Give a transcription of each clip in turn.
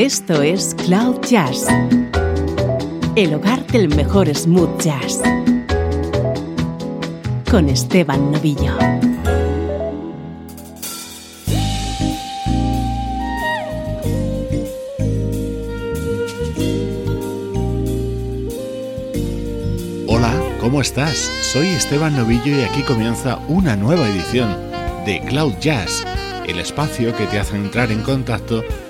Esto es Cloud Jazz, el hogar del mejor smooth jazz, con Esteban Novillo. Hola, ¿cómo estás? Soy Esteban Novillo y aquí comienza una nueva edición de Cloud Jazz, el espacio que te hace entrar en contacto con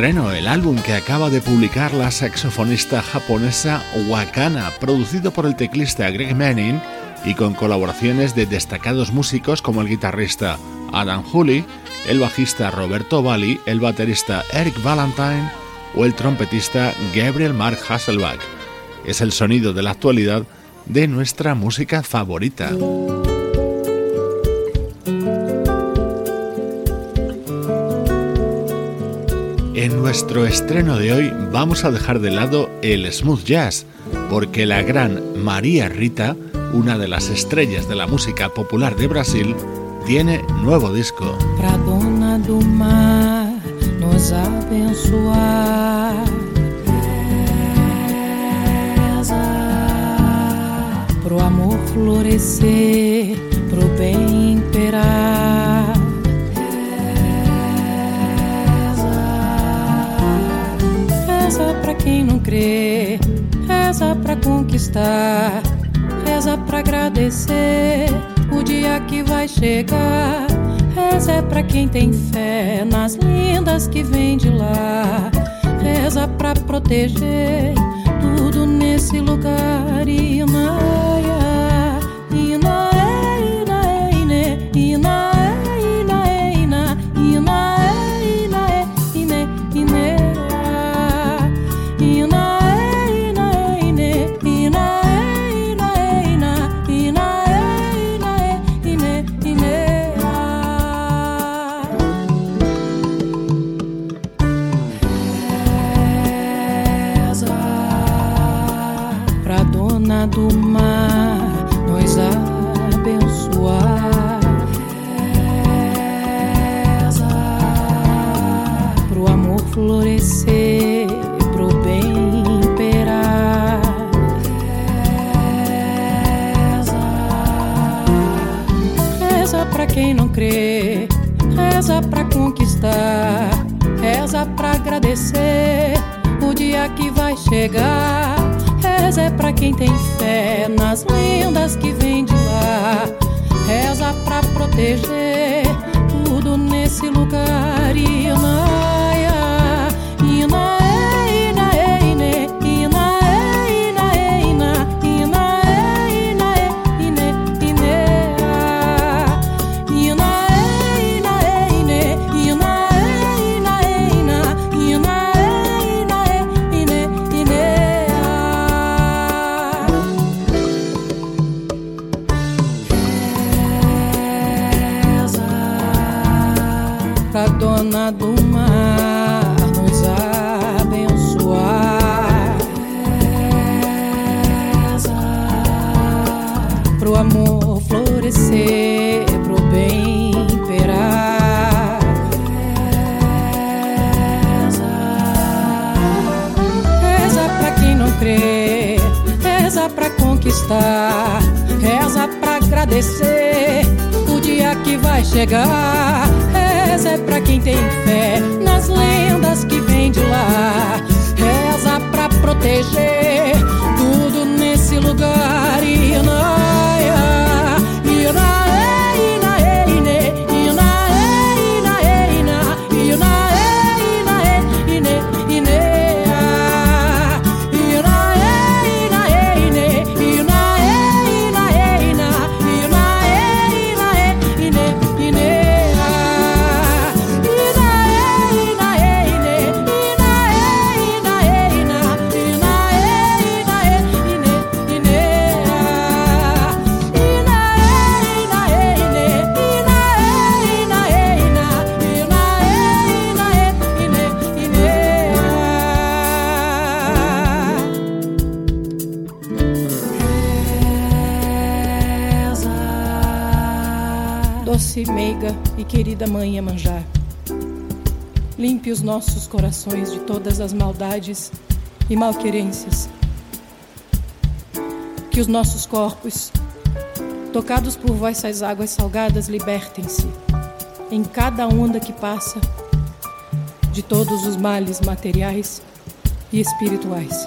Estreno, el álbum que acaba de publicar la saxofonista japonesa Wakana, producido por el teclista Greg Manning y con colaboraciones de destacados músicos como el guitarrista Adam Hooley, el bajista Roberto Valli, el baterista Eric Valentine o el trompetista Gabriel Mark Hasselbach. Es el sonido de la actualidad de nuestra música favorita. En nuestro estreno de hoy vamos a dejar de lado el smooth jazz, porque la gran María Rita, una de las estrellas de la música popular de Brasil, tiene nuevo disco. Dona do mar nos abençoar. Pro amor pro imperar. Reza pra quem não crê, reza pra conquistar, reza pra agradecer o dia que vai chegar. Reza é pra quem tem fé nas lindas que vem de lá. Reza pra proteger tudo nesse lugar e o dia que vai chegar. Reza pra quem tem fé nas lendas que vem de lá. Reza pra proteger tudo nesse lugar e Inaia, Duma do mar nos abençoar. Reza pro amor florescer, pro bem imperar. Reza, Reza pra quem não crê, reza pra conquistar, reza pra agradecer que vai chegar. Reza é pra quem tem fé nas lendas que vem de lá. Reza pra proteger tudo nesse lugar e naia, querida Mãe Iemanjá, limpe os nossos corações de todas as maldades e malquerências. Que os nossos corpos, tocados por vossas águas salgadas, libertem-se em cada onda que passa de todos os males materiais e espirituais.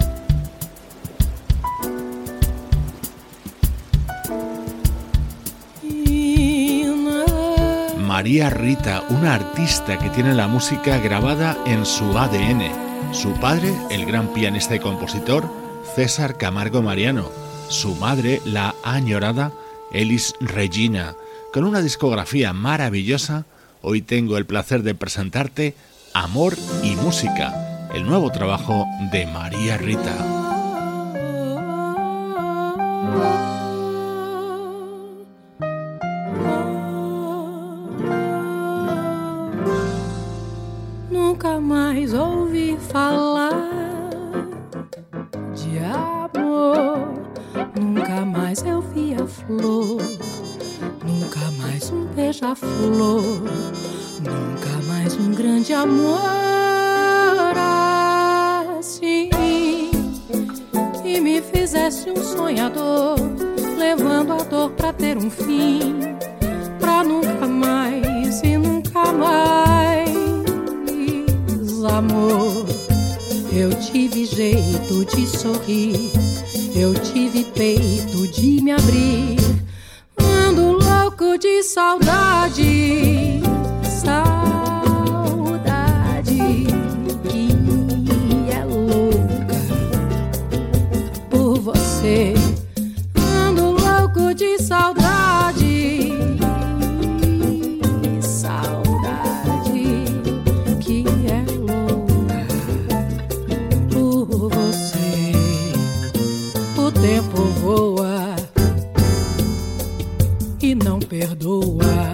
María Rita, una artista que tiene la música grabada en su ADN. Su padre, el gran pianista y compositor, César Camargo Mariano. Su madre, la añorada Elis Regina. Con una discografía maravillosa, hoy tengo el placer de presentarte Amor y Música, el nuevo trabajo de María Rita. Beija-flor, nunca mais um grande amor assim. E me fizesse um sonhador, levando a dor pra ter um fim, pra nunca mais e nunca mais amor. Eu tive jeito de sorrir, eu tive peito de me abrir de saudade, saudade que é louca por você. Perdoa.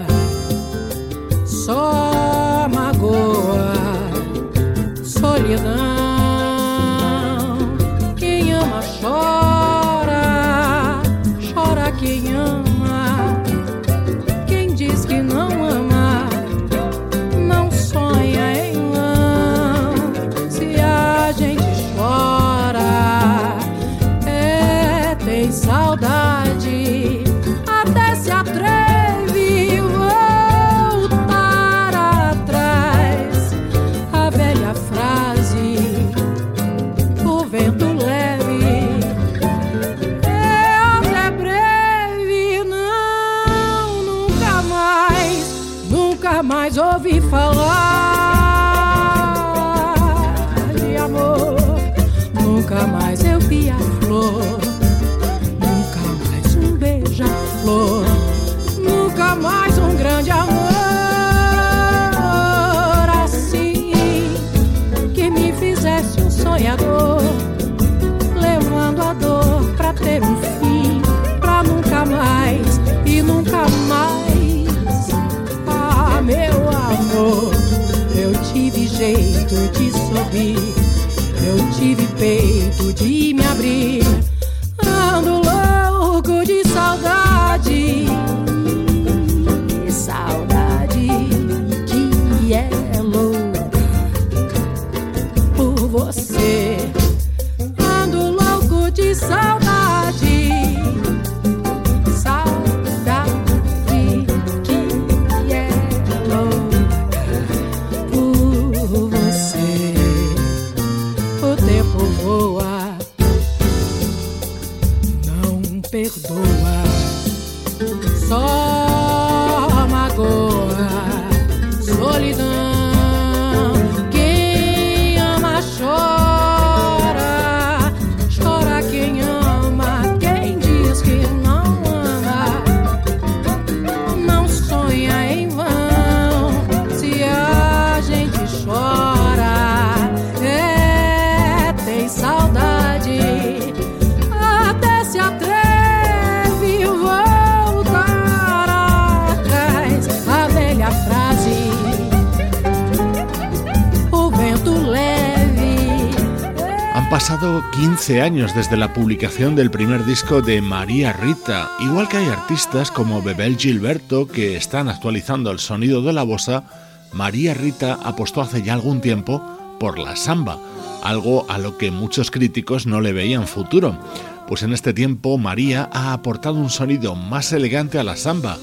Pasado 15 años desde la publicación del primer disco de María Rita, igual que hay artistas como Bebel Gilberto que están actualizando el sonido de la bossa, María Rita apostó hace ya algún tiempo por la samba, algo a lo que muchos críticos no le veían futuro, pues en este tiempo María ha aportado un sonido más elegante a la samba,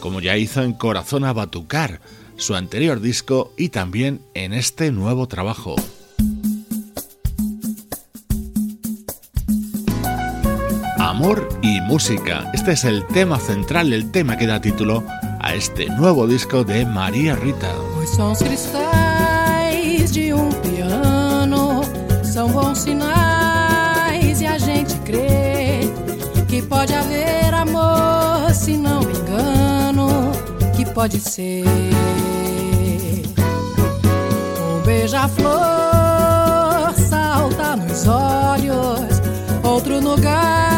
como ya hizo en Corazón a Batucar, su anterior disco y también en este nuevo trabajo. Amor y música. Este es el tema central, el tema que da título a este nuevo disco de María Rita. Os sons cristais de um piano são bons sinais e a gente crê que pode haver amor se não me engano, que pode ser um beija-flor salta nos olhos, outro a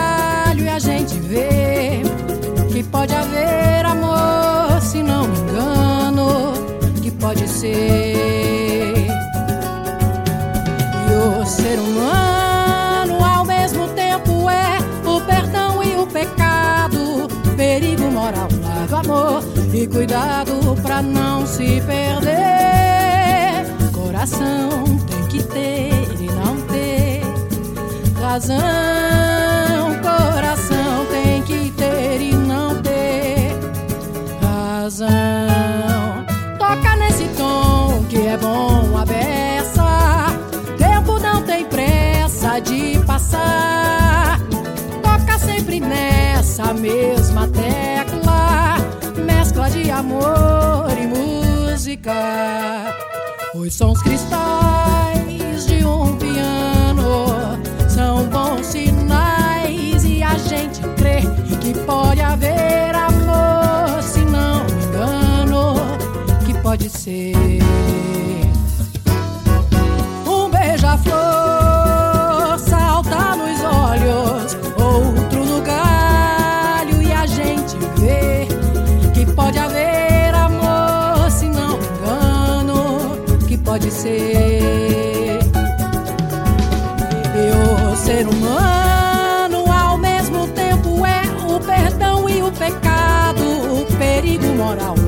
vê que pode haver amor, se não me engano, que pode ser. E o ser humano ao mesmo tempo é o perdão e o pecado, perigo moral, lado amor e cuidado pra não se perder. Coração tem que ter e não ter razão, coração razão. Toca nesse tom que é bom a beça. Tempo não tem pressa de passar. Toca sempre nessa mesma tecla. Mescla de amor e música. Os sons cristais de um piano são bons sinais e a gente crê que pode haver amor pode ser. Um beija-flor salta nos olhos outro no galho e a gente vê que pode haver amor se não engano que pode ser. E o ser humano ao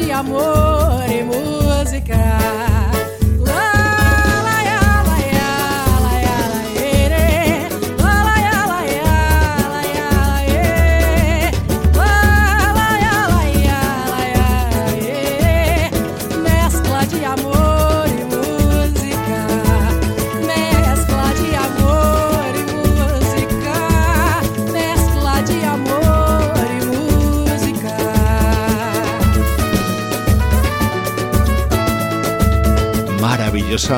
de amor e música.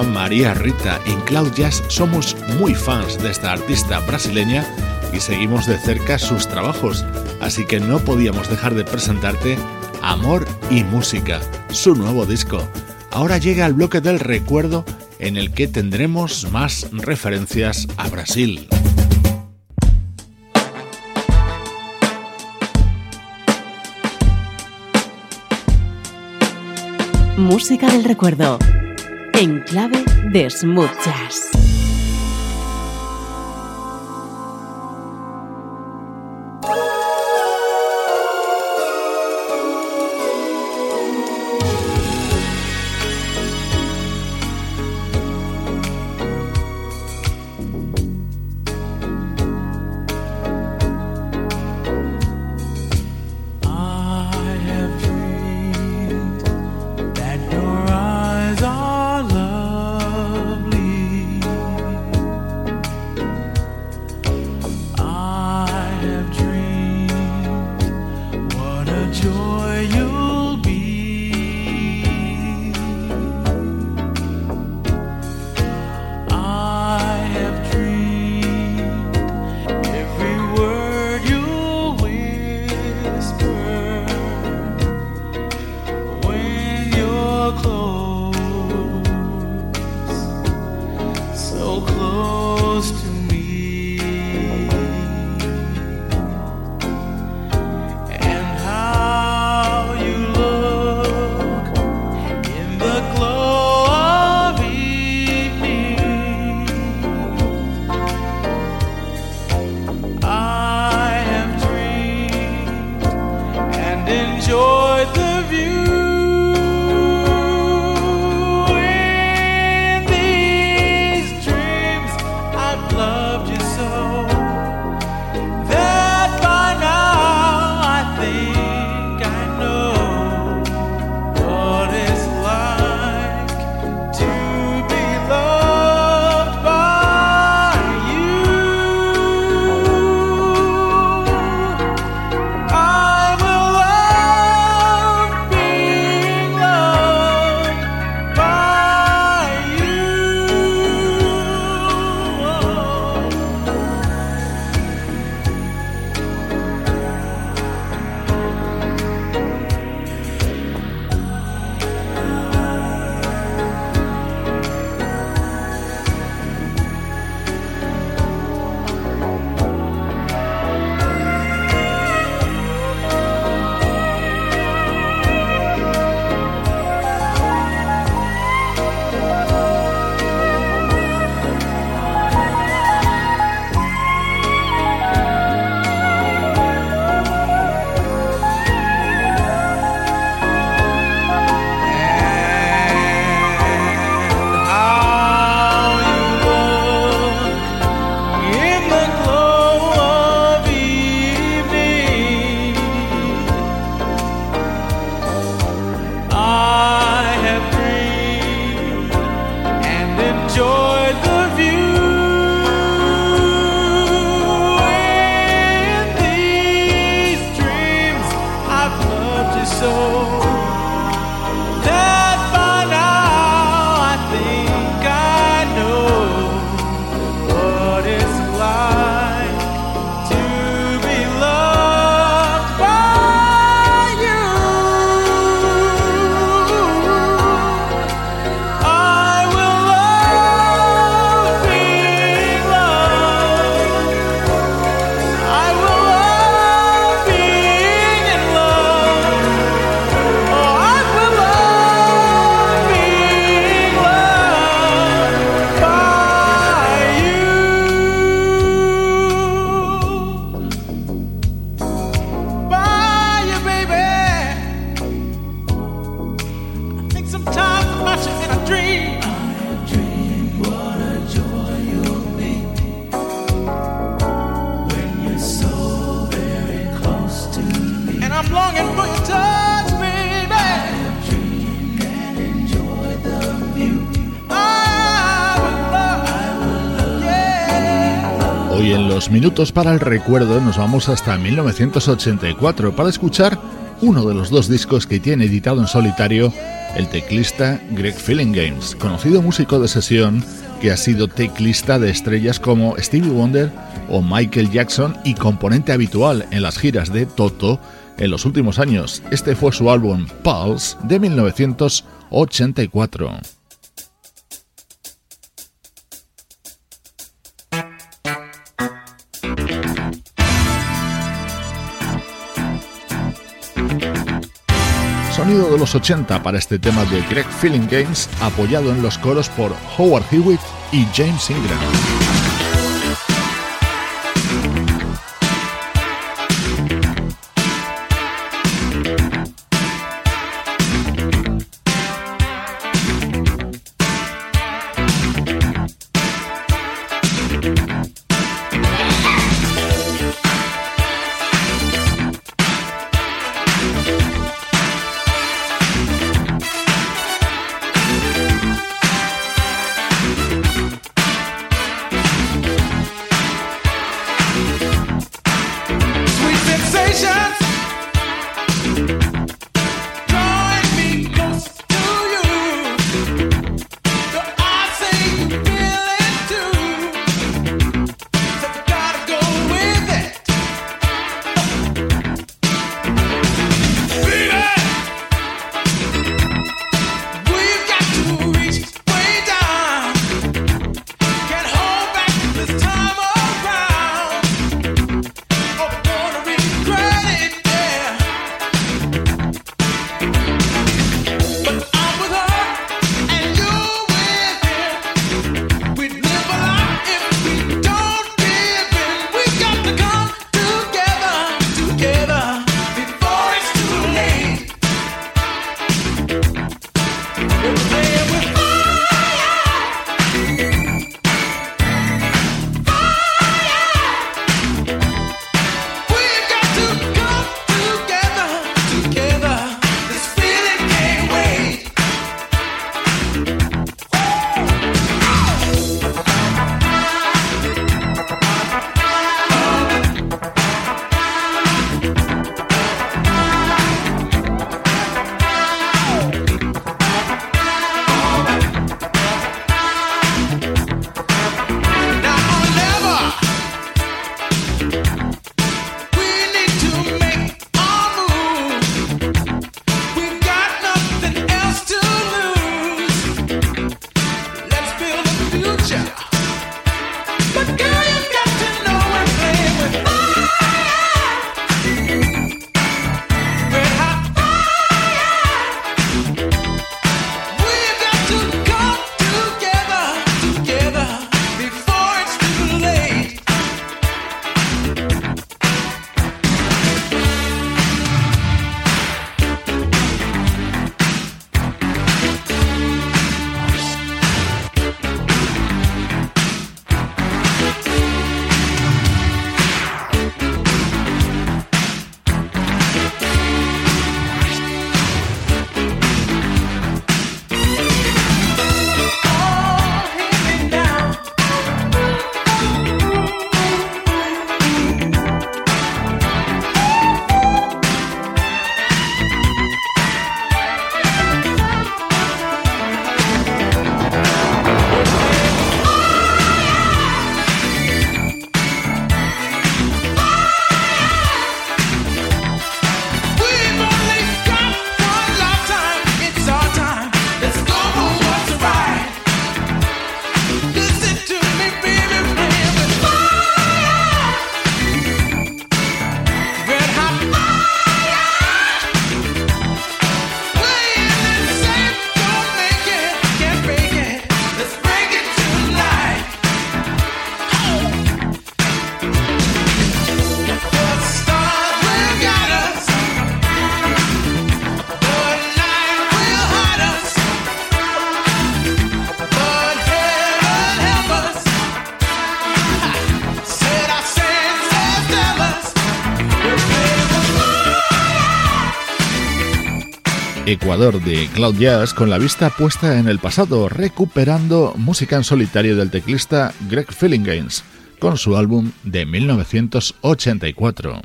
María Rita. En Cloud Jazz somos muy fans de esta artista brasileña y seguimos de cerca sus trabajos, así que no podíamos dejar de presentarte Amor y Música, su nuevo disco. Ahora llega el bloque del recuerdo en el que tendremos más referencias a Brasil. Música del recuerdo. En clave de smooth. whisper minutos para el recuerdo nos vamos hasta 1984 para escuchar uno de los dos discos que tiene editado en solitario el teclista Greg Games, conocido músico de sesión que ha sido teclista de estrellas como Stevie Wonder o Michael Jackson y componente habitual en las giras de Toto en los últimos años. Este fue su álbum Pulse de 1984. Los 80 para este tema de Greg Feeling Games, apoyado en los coros por Howard Hewitt y James Ingram. Ecuador de Cloud Jazz con la vista puesta en el pasado, recuperando música en solitario del teclista Greg Games con su álbum de 1984.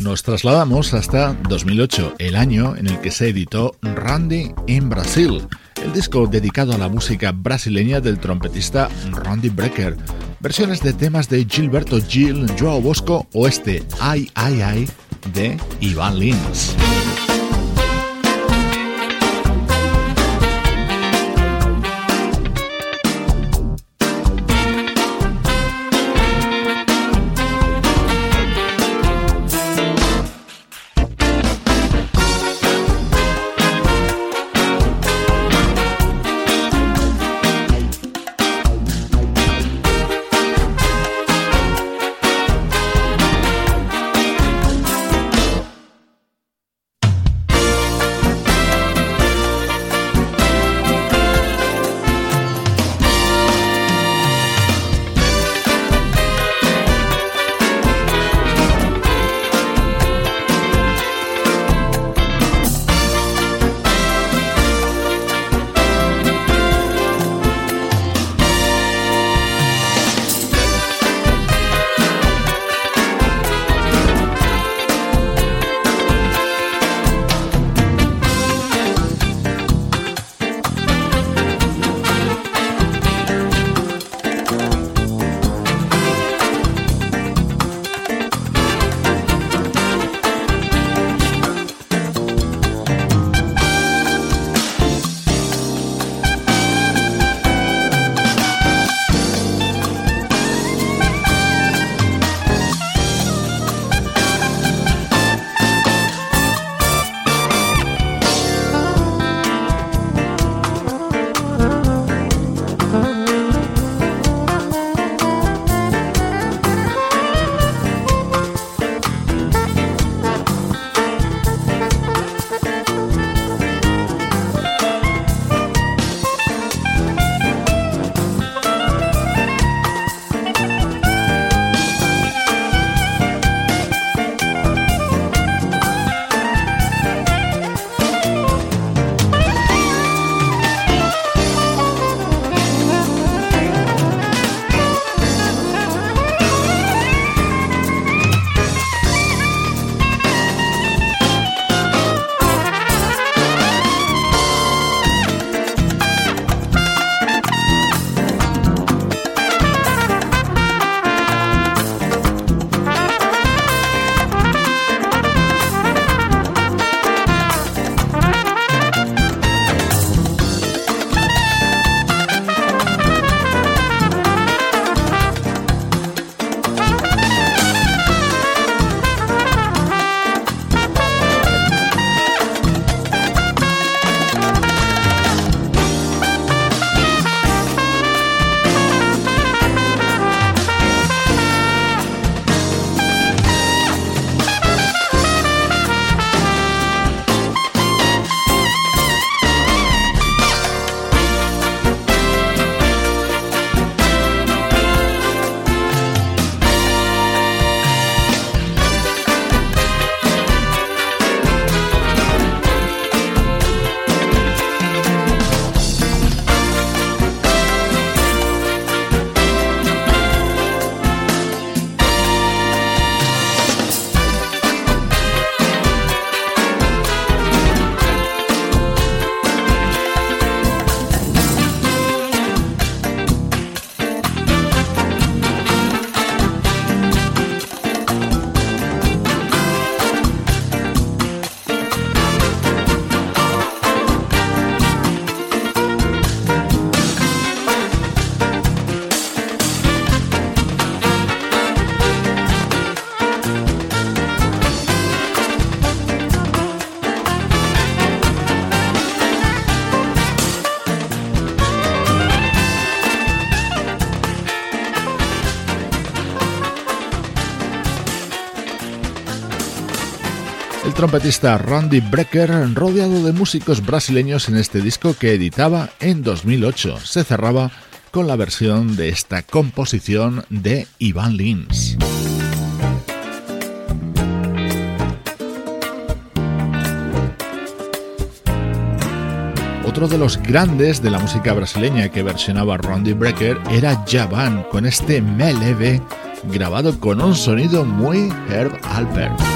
Nos trasladamos hasta 2008, el año en el que se editó Randy in Brasil, el disco dedicado a la música brasileña del trompetista Randy Brecker versiones de temas de Gilberto Gil, Joao Bosco o este Ay Ay Ay de Iván Lins. Trompetista Randy Brecker rodeado de músicos brasileños en este disco que editaba en 2008. Se cerraba con la versión de esta composición de Ivan Lins. Otro de los grandes de la música brasileña que versionaba Randy Brecker era Javan con este Meleve grabado con un sonido muy Herb Alpert.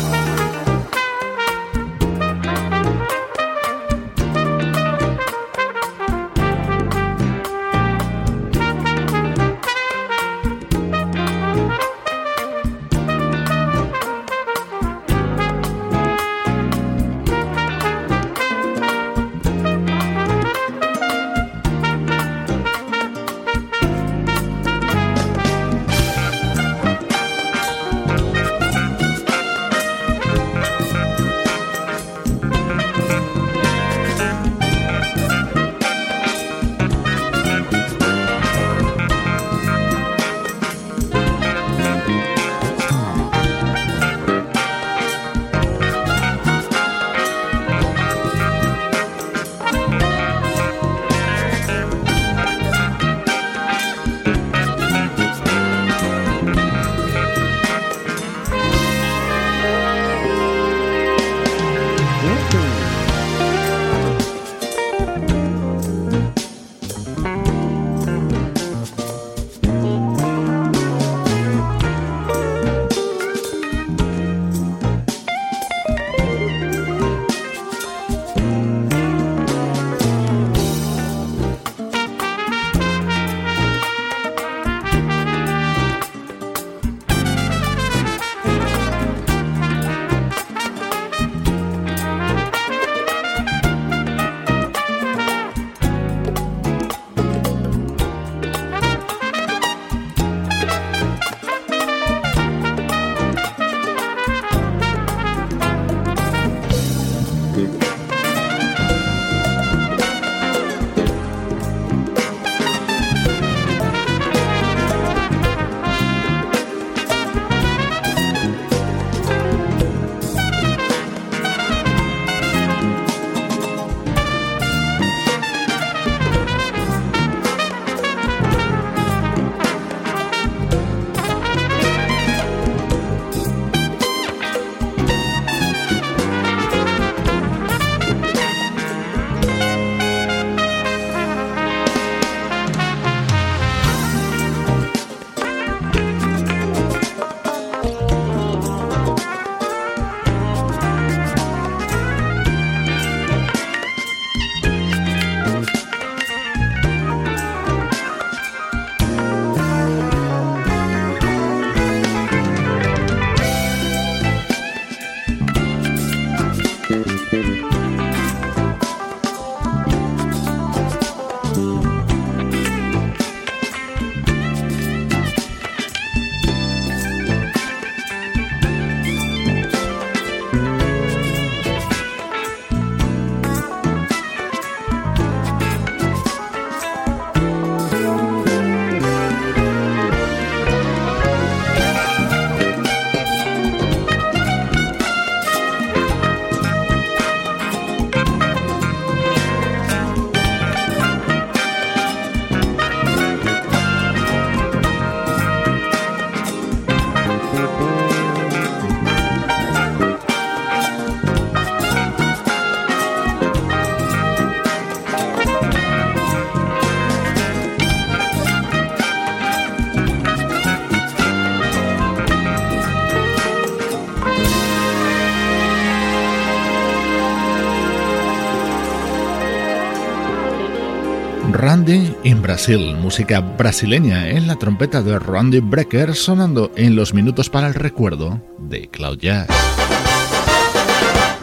Música brasileña en la trompeta de Randy Brecker sonando en los minutos para el recuerdo de Cloud Jazz.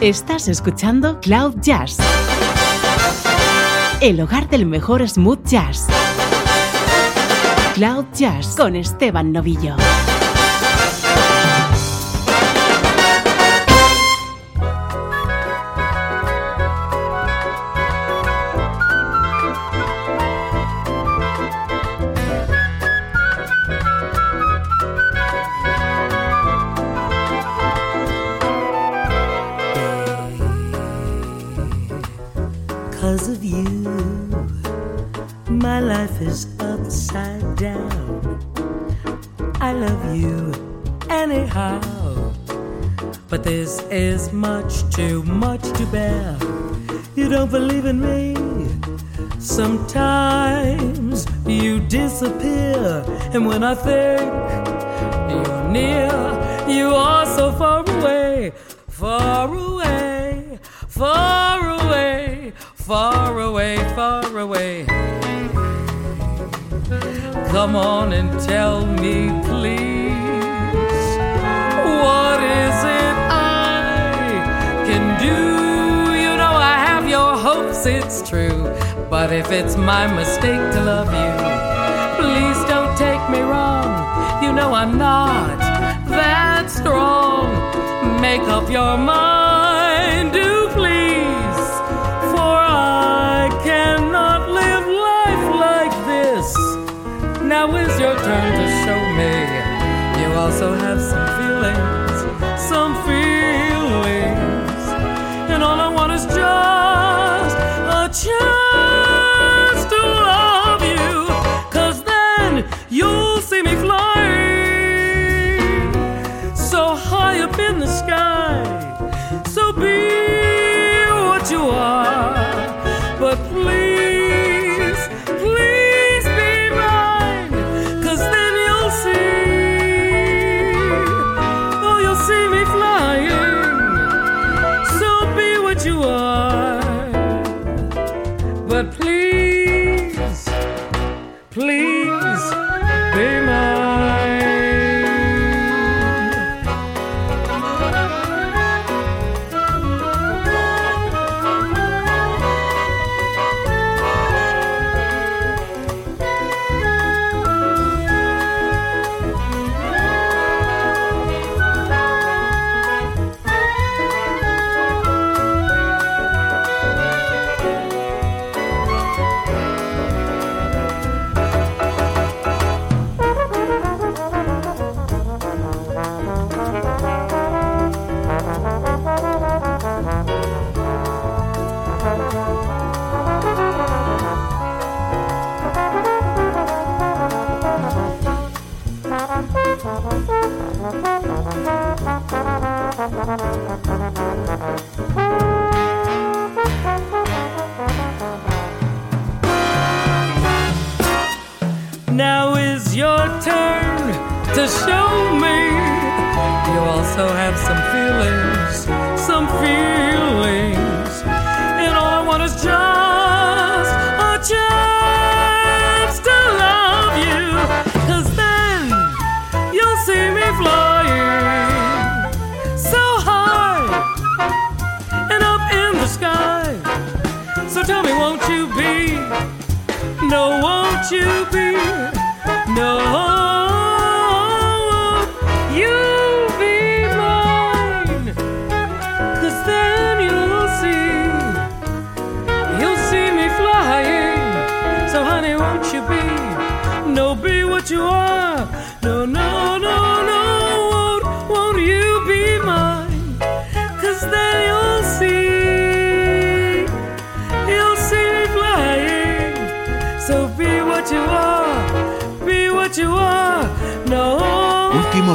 Estás escuchando Cloud Jazz, el hogar del mejor smooth jazz. Cloud Jazz con Esteban Novillo. Anyhow. But this is much too much to bear. You don't believe in me? Sometimes you disappear, and when I think you're near, you are so far away, far away, far away, far away, far away. Come on and tell me, it's true. But if it's my mistake to love you, please don't take me wrong. You know I'm not that strong. Make up your mind, do please. For I cannot live life like this. Now is your turn to show me. You also have some feelings,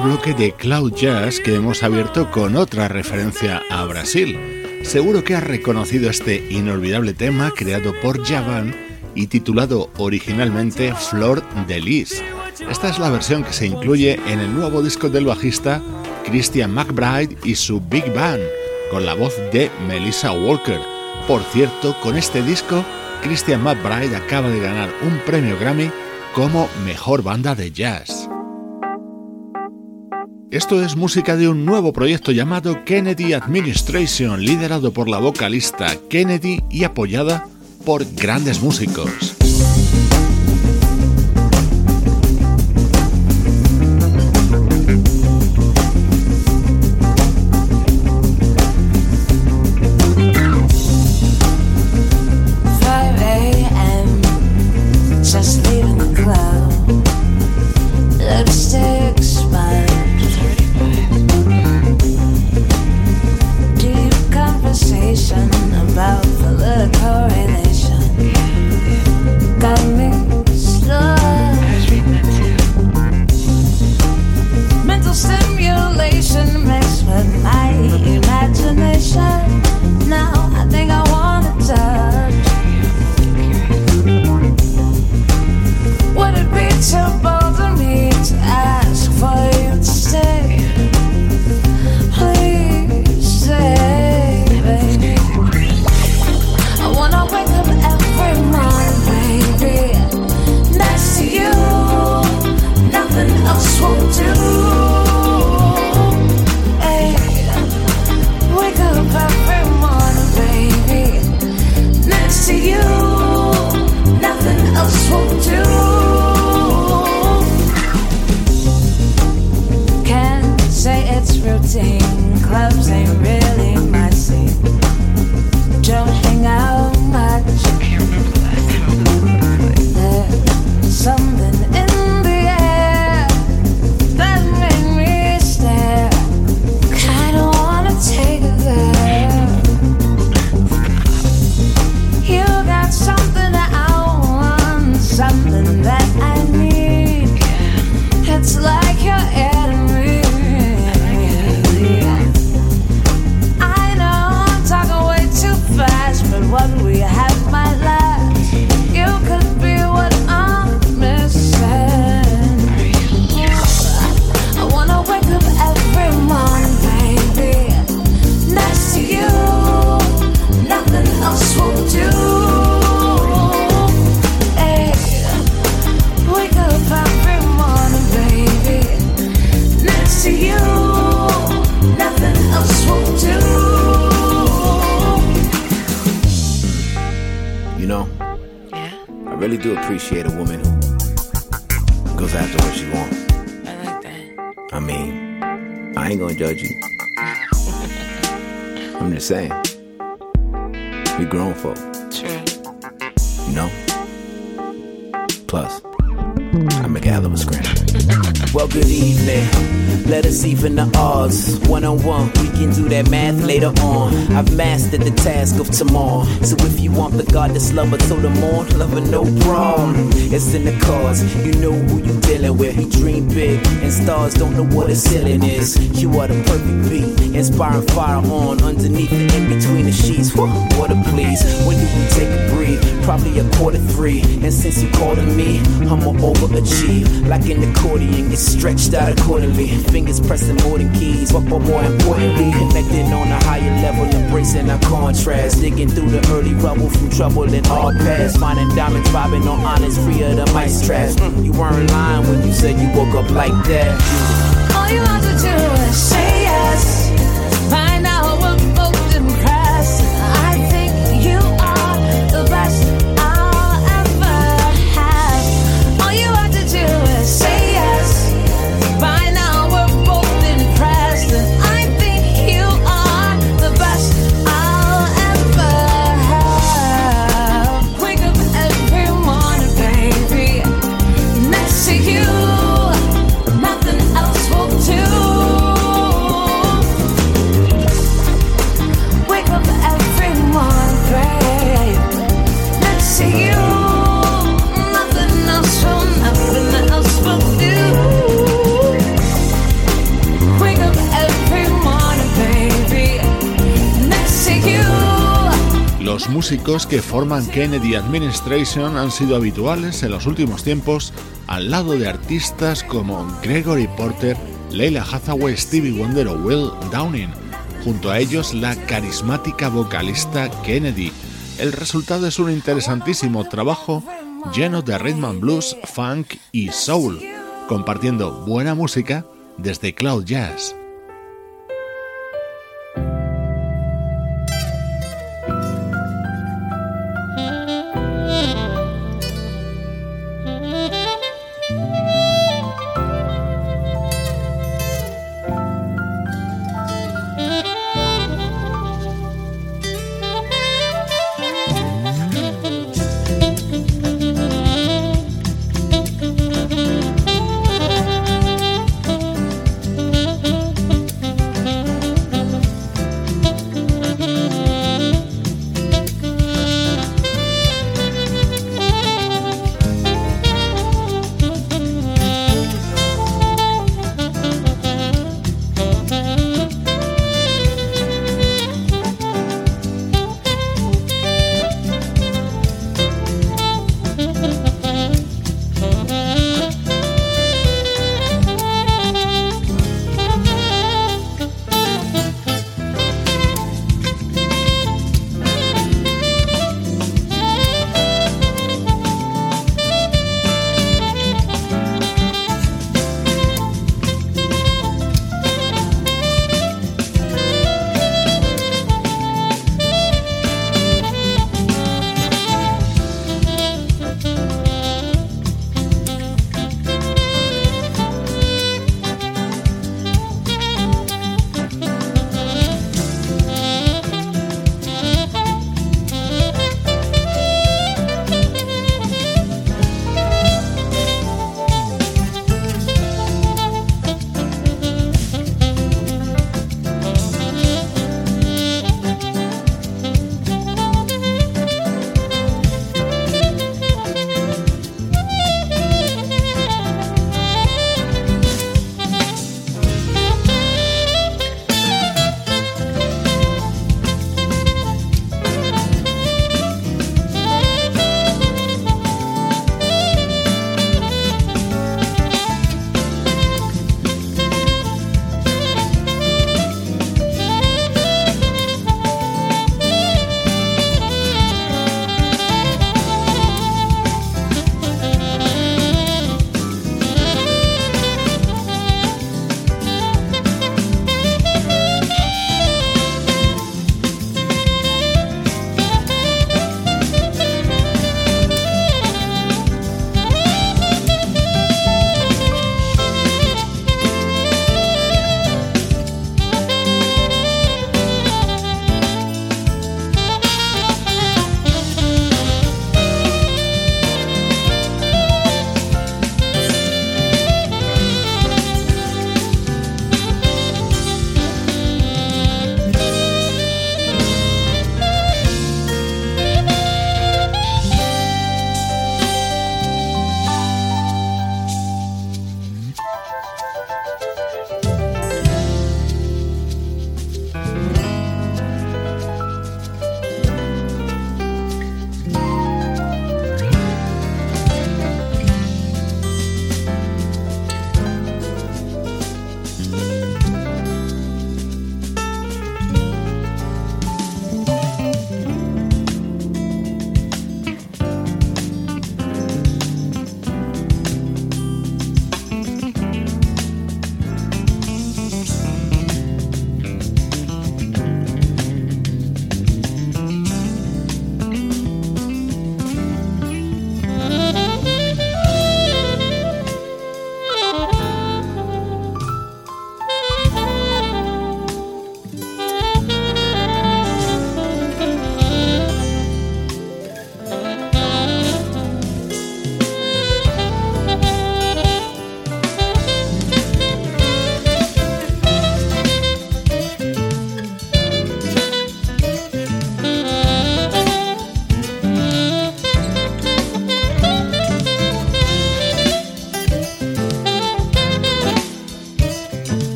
bloque de Cloud Jazz que hemos abierto con otra referencia a Brasil. Seguro que has reconocido este inolvidable tema creado por Javan y titulado originalmente Flor de Lis. Esta es la versión que se incluye en el nuevo disco del bajista Christian McBride y su Big Band, con la voz de Melissa Walker. Por cierto, con este disco, Christian McBride acaba de ganar un premio Grammy como mejor banda de jazz. Esto es música de un nuevo proyecto llamado Kennedy Administration, liderado por la vocalista Kennedy y apoyada por grandes músicos. Appreciate a woman who goes after what she wants. I like that. I mean, I ain't gonna judge you. I'm just saying. We grown folk. True. You know? Plus, I'm a hell of a. Well, good evening. Let us even the odds. One on one, we can do that math later on. I've mastered the task of tomorrow. So if you want the God goddess lover till the morn, lover, no problem. It's in the cards. You know who you're dealing with. You dream big, and stars don't know what a ceiling is. You are the perfect beat, inspiring fire on underneath the in between the sheets. What a please. When do we take a breathe? Probably a quarter three. And since you called on me, I'ma overachieve. Like an accordion, get stretched out accordingly. Fingers pressing more than keys, but, more importantly, connecting on a higher level, embracing our contrast. Digging through the early rubble from trouble in all past. Finding diamonds vibing on honest, free of the mice trash. Mm, you weren't lying when you said you woke up like that. All you have to do is say yes. By now we're músicos que forman Kennedy Administration han sido habituales en los últimos tiempos al lado de artistas como Gregory Porter, Leila Hathaway, Stevie Wonder o Will Downing. Junto a ellos la carismática vocalista Kennedy. El resultado es un interesantísimo trabajo lleno de rhythm and blues, funk y soul, compartiendo buena música desde Cloud Jazz.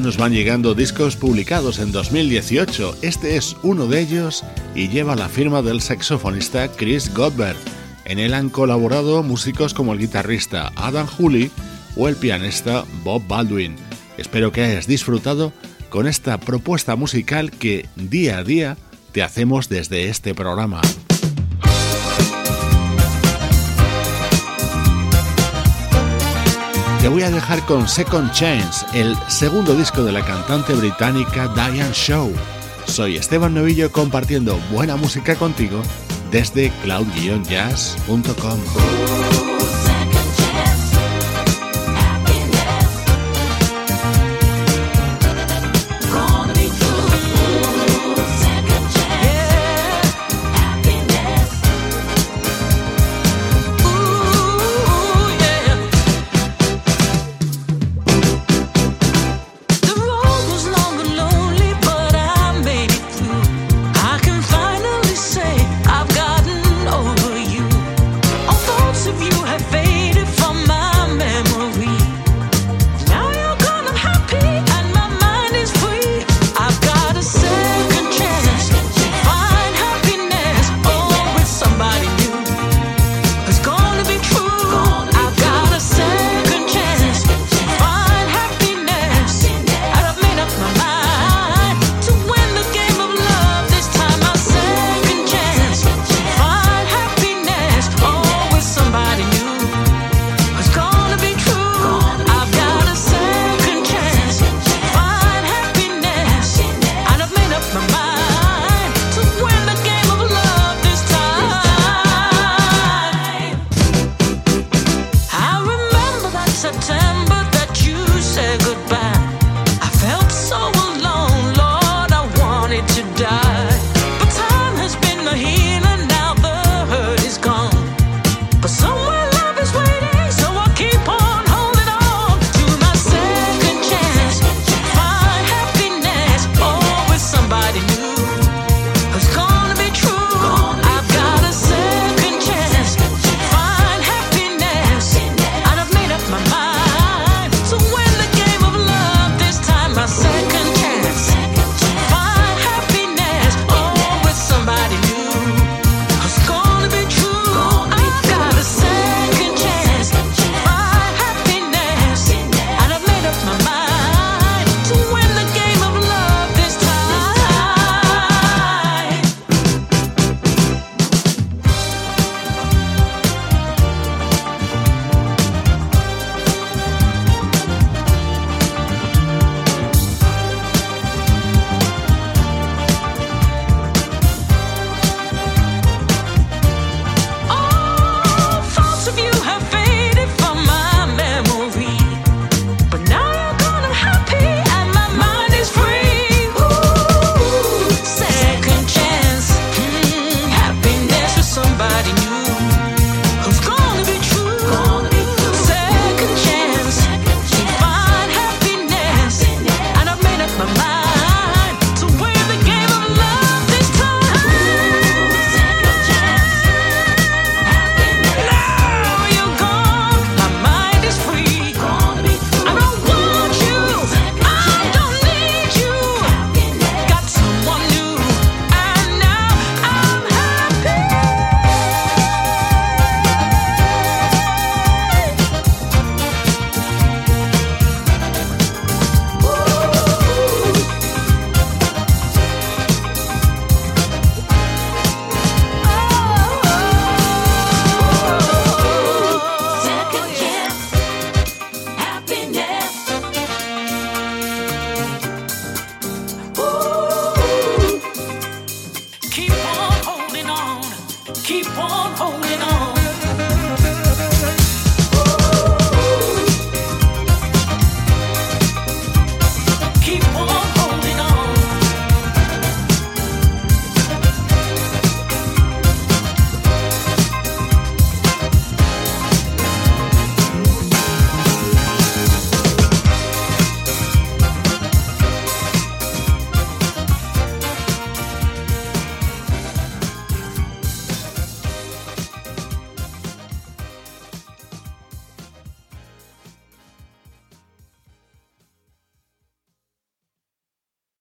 Nos van llegando discos publicados en 2018. Este es uno de ellos y lleva la firma del saxofonista Chris Godber. En él han colaborado músicos como el guitarrista Adam Hooley o el pianista Bob Baldwin. Espero que hayas disfrutado con esta propuesta musical que día a día te hacemos desde este programa. Te voy a dejar con Second Chance, el segundo disco de la cantante británica Diane Show. Soy Esteban Novillo compartiendo buena música contigo desde cloud-jazz.com.